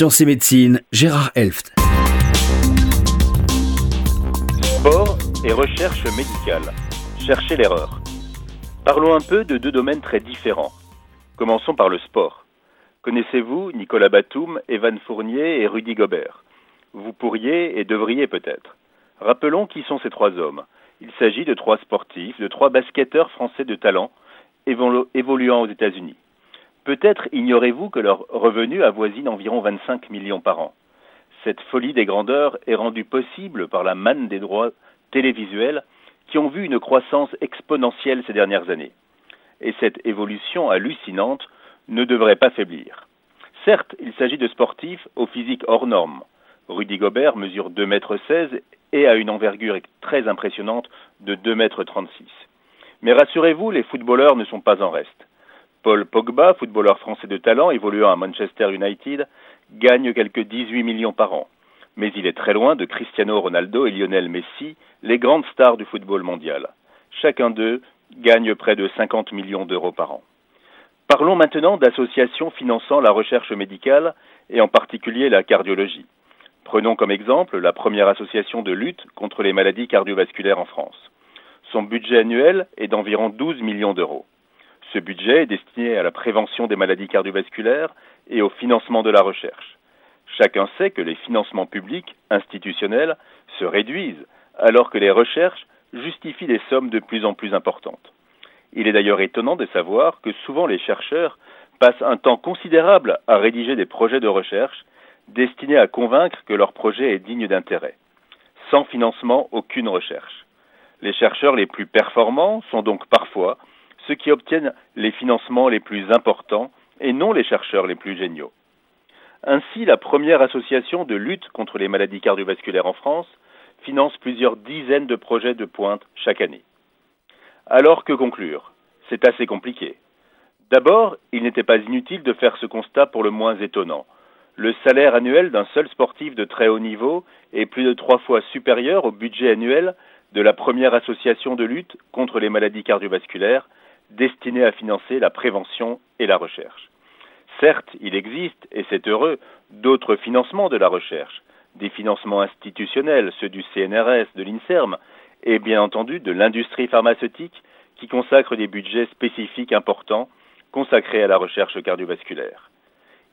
Sciences et médecine, Gérard Elft. Sport et recherche médicale. Cherchez l'erreur. Parlons un peu de deux domaines très différents. Commençons par le sport. Connaissez-vous Nicolas Batum, Evan Fournier et Rudy Gobert? Vous pourriez et devriez peut-être. Rappelons qui sont ces trois hommes. Il s'agit de trois sportifs, de trois basketteurs français de talent évoluant aux États-Unis. Peut-être ignorez-vous que leur revenu avoisine environ 25 millions par an. Cette folie des grandeurs est rendue possible par la manne des droits télévisuels qui ont vu une croissance exponentielle ces dernières années. Et cette évolution hallucinante ne devrait pas faiblir. Certes, il s'agit de sportifs au physique hors norme. Rudy Gobert mesure 2 mètres 16 et a une envergure très impressionnante de 2 mètres 36. Mais rassurez-vous, les footballeurs ne sont pas en reste. Paul Pogba, footballeur français de talent évoluant à Manchester United, gagne quelques 18 millions par an. Mais il est très loin de Cristiano Ronaldo et Lionel Messi, les grandes stars du football mondial. Chacun d'eux gagne près de 50 millions d'euros par an. Parlons maintenant d'associations finançant la recherche médicale et en particulier la cardiologie. Prenons comme exemple la première association de lutte contre les maladies cardiovasculaires en France. Son budget annuel est d'environ 12 millions d'euros. Ce budget est destiné à la prévention des maladies cardiovasculaires et au financement de la recherche. Chacun sait que les financements publics, institutionnels, se réduisent alors que les recherches justifient des sommes de plus en plus importantes. Il est d'ailleurs étonnant de savoir que souvent les chercheurs passent un temps considérable à rédiger des projets de recherche destinés à convaincre que leur projet est digne d'intérêt. Sans financement, aucune recherche. Les chercheurs les plus performants sont donc parfois ceux qui obtiennent les financements les plus importants et non les chercheurs les plus géniaux. Ainsi, la première association de lutte contre les maladies cardiovasculaires en France finance plusieurs dizaines de projets de pointe chaque année. Alors que conclure? C'est assez compliqué. D'abord, il n'était pas inutile de faire ce constat pour le moins étonnant. Le salaire annuel d'un seul sportif de très haut niveau est plus de trois fois supérieur au budget annuel de la première association de lutte contre les maladies cardiovasculaires destinée à financer la prévention et la recherche. Certes, il existe, et c'est heureux, d'autres financements de la recherche, des financements institutionnels, ceux du CNRS, de l'INSERM, et bien entendu de l'industrie pharmaceutique qui consacre des budgets spécifiques importants consacrés à la recherche cardiovasculaire.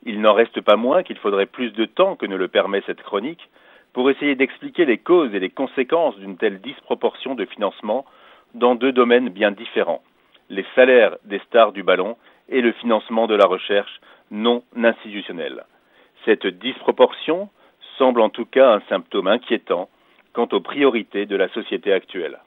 Il n'en reste pas moins qu'il faudrait plus de temps que ne le permet cette chronique pour essayer d'expliquer les causes et les conséquences d'une telle disproportion de financement dans deux domaines bien différents les salaires des stars du ballon et le financement de la recherche non institutionnelle. Cette disproportion semble en tout cas un symptôme inquiétant quant aux priorités de la société actuelle.